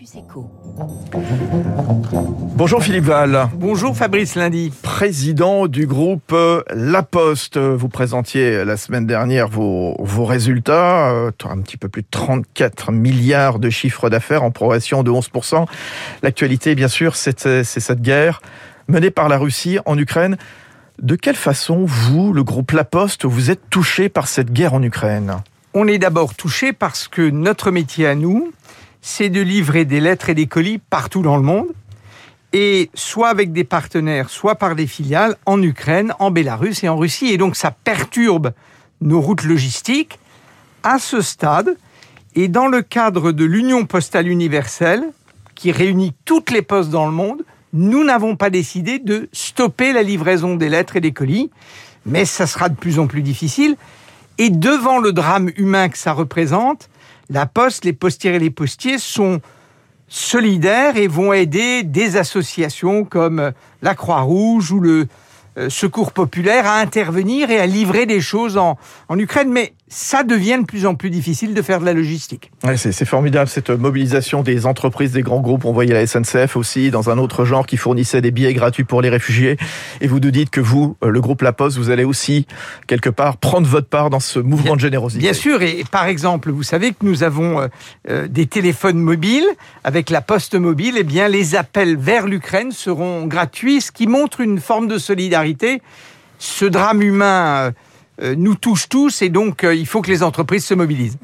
Campus Éco. Bonjour Philippe Val. Bonjour Fabrice Lundi. Président du groupe euh, La Poste. Vous présentiez la semaine dernière vos, vos résultats. Euh, un petit peu plus de 34 milliards de chiffres d'affaires en progression de 11%. L'actualité, bien sûr, c'est cette guerre menée par la Russie en Ukraine. De quelle façon, vous, le groupe La Poste, vous êtes touché par cette guerre en Ukraine? On est d'abord touché parce que notre métier à nous, c'est de livrer des lettres et des colis partout dans le monde, et soit avec des partenaires, soit par des filiales en Ukraine, en Bélarus et en Russie. Et donc ça perturbe nos routes logistiques à ce stade. Et dans le cadre de l'Union postale universelle, qui réunit toutes les postes dans le monde, nous n'avons pas décidé de stopper la livraison des lettres et des colis, mais ça sera de plus en plus difficile. Et devant le drame humain que ça représente, la Poste, les postières et les postiers sont solidaires et vont aider des associations comme la Croix-Rouge ou le euh, Secours populaire à intervenir et à livrer des choses en, en Ukraine. Mais ça devient de plus en plus difficile de faire de la logistique. Ouais, c'est formidable cette mobilisation des entreprises, des grands groupes. On voyait la SNCF aussi dans un autre genre qui fournissait des billets gratuits pour les réfugiés. Et vous nous dites que vous, euh, le groupe La Poste, vous allez aussi quelque part prendre votre part dans ce mouvement de générosité. Bien sûr. Et par exemple, vous savez que nous avons euh, euh, des téléphones mobiles avec la Poste mobile. Eh bien, les appels vers l'Ukraine seront gratuits, ce qui montre une forme de solidarité. Ce drame humain euh, nous touche tous et donc euh, il faut que les entreprises se mobilisent.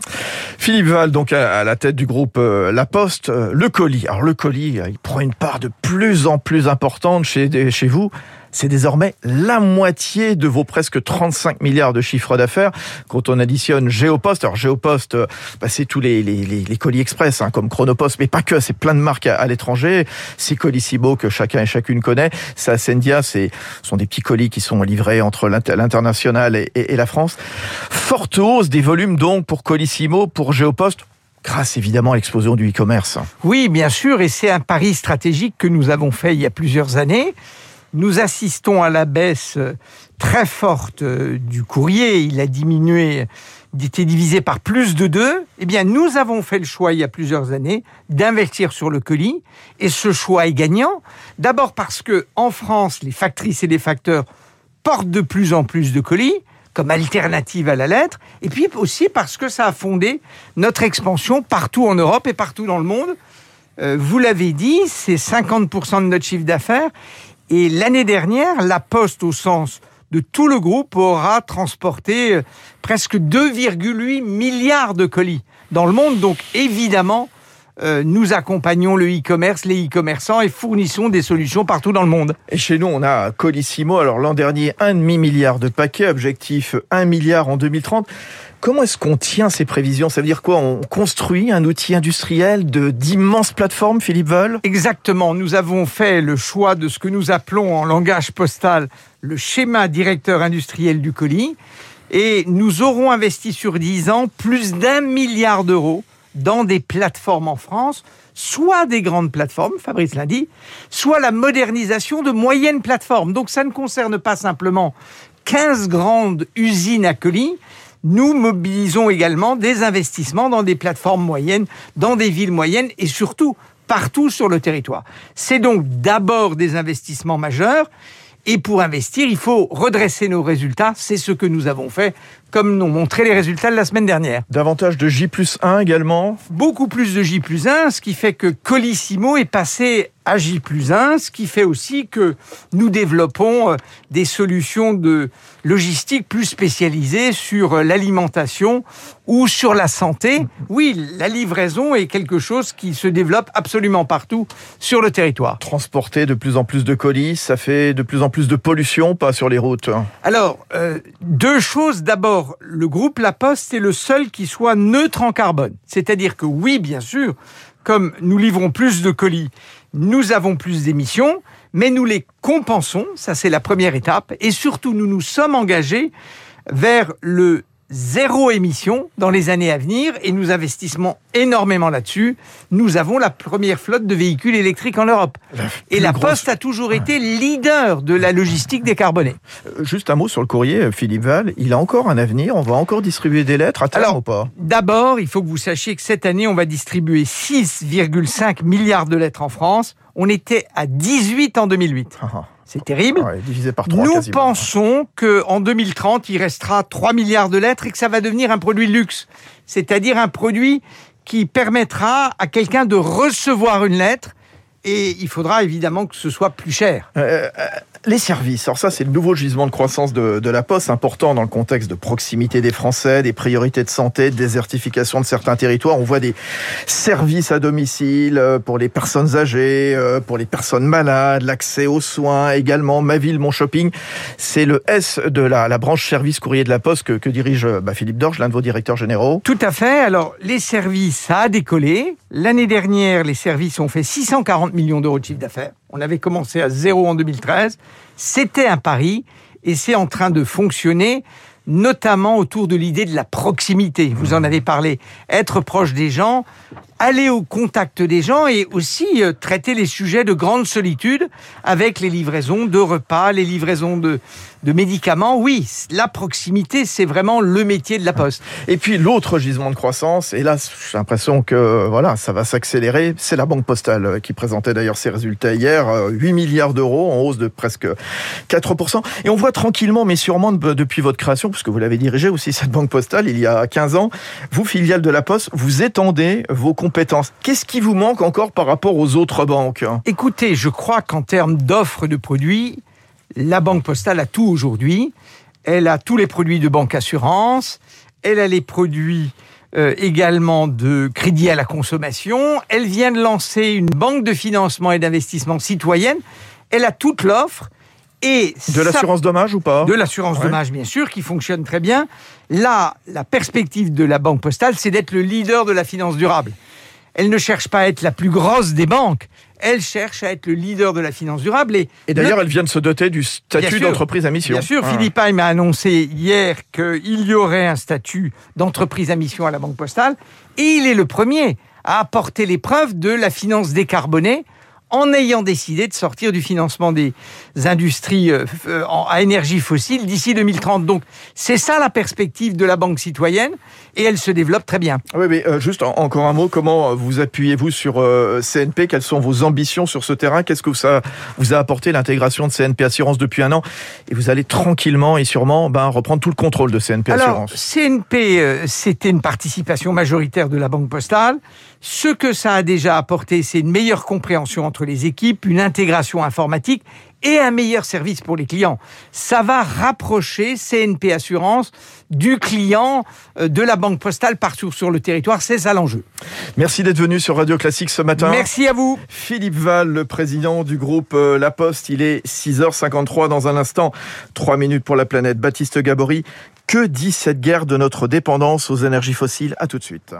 Philippe Val, donc à la tête du groupe euh, La Poste, le colis. Alors le colis, il prend une part de plus en plus importante chez, chez vous c'est désormais la moitié de vos presque 35 milliards de chiffre d'affaires. Quand on additionne Géopost, alors Géopost, euh, bah, c'est tous les, colis express, hein, comme Chronopost, mais pas que, c'est plein de marques à, l'étranger. C'est Colissimo que chacun et chacune connaît. C'est Ascendia, c'est sont des petits colis qui sont livrés entre l'international et, la France. Forte hausse des volumes donc pour Colissimo, pour Géopost grâce évidemment à l'explosion du e-commerce. Oui, bien sûr, et c'est un pari stratégique que nous avons fait il y a plusieurs années nous assistons à la baisse très forte euh, du courrier. Il a diminué, il était divisé par plus de deux. Eh bien, nous avons fait le choix il y a plusieurs années d'investir sur le colis. Et ce choix est gagnant. D'abord parce que, en France, les factrices et les facteurs portent de plus en plus de colis comme alternative à la lettre, et puis aussi parce que ça a fondé notre expansion partout en Europe et partout dans le monde. Euh, vous l'avez dit, c'est 50% de notre chiffre d'affaires, et l'année dernière, la Poste, au sens de tout le groupe, aura transporté euh, presque 2,8 milliards de colis dans le monde. Donc évidemment, euh, nous accompagnons le e-commerce, les e-commerçants et fournissons des solutions partout dans le monde. Et chez nous, on a Colissimo. Alors l'an dernier, un demi milliard de paquets, objectif 1 milliard en 2030. Comment est-ce qu'on tient ces prévisions? Ça veut dire quoi? On construit un outil industriel de d'immenses plateformes, Philippe Vol Exactement. Nous avons fait le choix de ce que nous appelons en langage postal le schéma directeur industriel du colis. Et nous aurons investi sur 10 ans plus d'un milliard d'euros dans des plateformes en France, soit des grandes plateformes, Fabrice l'a dit, soit la modernisation de moyennes plateformes. Donc ça ne concerne pas simplement 15 grandes usines à colis, nous mobilisons également des investissements dans des plateformes moyennes, dans des villes moyennes et surtout partout sur le territoire. C'est donc d'abord des investissements majeurs. Et pour investir, il faut redresser nos résultats. C'est ce que nous avons fait, comme nous montré les résultats de la semaine dernière. Davantage de J plus 1 également Beaucoup plus de J plus 1, ce qui fait que Colissimo est passé à J plus 1, ce qui fait aussi que nous développons euh, des solutions de logistique plus spécialisées sur euh, l'alimentation ou sur la santé. Oui, la livraison est quelque chose qui se développe absolument partout sur le territoire. Transporter de plus en plus de colis, ça fait de plus en plus de pollution, pas sur les routes Alors, euh, deux choses. D'abord, le groupe La Poste est le seul qui soit neutre en carbone. C'est-à-dire que oui, bien sûr, comme nous livrons plus de colis, nous avons plus d'émissions, mais nous les compensons, ça c'est la première étape, et surtout nous nous sommes engagés vers le zéro émission dans les années à venir et nous investissons énormément là-dessus. Nous avons la première flotte de véhicules électriques en Europe. et la Poste a toujours été leader de la logistique décarbonée. Euh, juste un mot sur le courrier, euh, Philippe Val. Il a encore un avenir. On va encore distribuer des lettres à terme ou pas? D'abord, il faut que vous sachiez que cette année, on va distribuer 6,5 milliards de lettres en France. On était à 18 en 2008. C'est terrible. divisé par Nous pensons qu'en 2030, il restera 3 milliards de lettres et que ça va devenir un produit luxe. C'est-à-dire un produit qui permettra à quelqu'un de recevoir une lettre et il faudra évidemment que ce soit plus cher. Euh, euh, les services, alors ça c'est le nouveau gisement de croissance de, de, la Poste, important dans le contexte de proximité des Français, des priorités de santé, de désertification de certains territoires. On voit des services à domicile euh, pour les personnes âgées, euh, pour les personnes malades, l'accès aux soins également. Ma ville, mon shopping, c'est le S de la, la, branche service courrier de la Poste que, dirige bah, Philippe Dorge, l'un de vos directeurs généraux. Tout à fait. Alors les services, ça a décollé. L'année dernière, les services ont fait 640 millions d'euros de chiffre d'affaires. On avait commencé à zéro en 2013. C'était un pari et c'est en train de fonctionner notamment autour de l'idée de la proximité. Vous en avez parlé. Être proche des gens, aller au contact des gens et aussi euh, traiter les sujets de grande solitude avec les livraisons de repas, les livraisons de, de médicaments. Oui, la proximité, c'est vraiment le métier de la Poste. Et puis l'autre gisement de croissance, et là j'ai l'impression que voilà, ça va s'accélérer, c'est la Banque Postale euh, qui présentait d'ailleurs ses résultats hier, 8 euh, milliards d'euros en hausse de presque 4%. Et on voit tranquillement, mais sûrement depuis votre création, puisque vous l'avez dirigé aussi cette Banque Postale il y a 15 ans, vous, filiale de la Poste, vous étendez vos compétences. Qu'est-ce qui vous manque encore par rapport aux autres banques? Écoutez, je crois qu'en termes d'offres de produits, la Banque Postale a tout aujourd'hui. Elle a tous les produits de banque assurance, elle a les produits euh, également de crédit à la consommation, elle vient de lancer une banque de financement et d'investissement citoyenne, elle a toute l'offre. Et de l'assurance dommage ou pas? De l'assurance dommage, bien sûr, qui fonctionne très bien. Là, la perspective de la Banque Postale, c'est d'être le leader de la finance durable. Elle ne cherche pas à être la plus grosse des banques. Elle cherche à être le leader de la finance durable. Et, d'ailleurs, elle vient de se doter du statut d'entreprise à mission. Bien sûr, Philippe Heim a annoncé hier qu'il y aurait un statut d'entreprise à mission à la Banque Postale. Et il est le premier à apporter les preuves de la finance décarbonée en ayant décidé de sortir du financement des industries euh, euh, à énergie fossile d'ici 2030. Donc c'est ça la perspective de la Banque citoyenne et elle se développe très bien. Oui, mais euh, juste encore un mot, comment vous appuyez-vous sur CNP Quelles sont vos ambitions sur ce terrain? Qu'est-ce que ça vous a apporté l'intégration de CNP Assurance depuis un an? Et vous allez tranquillement et sûrement ben, reprendre tout le contrôle de CNP Alors, Assurance. CNP, c'était une participation majoritaire de la Banque Postale. Ce que ça a déjà apporté, c'est une meilleure compréhension entre les équipes, une intégration informatique et un meilleur service pour les clients. Ça va rapprocher CNP Assurance du client euh, de la banque postale partout sur le territoire. C'est ça l'enjeu. Merci d'être venu sur Radio Classique ce matin. Merci à vous. Philippe Val, le président du groupe euh, La Poste. Il est 6h53 dans un instant. 3 minutes pour la planète. Baptiste Gabory. Que dit cette guerre de notre dépendance aux énergies fossiles? À tout de suite.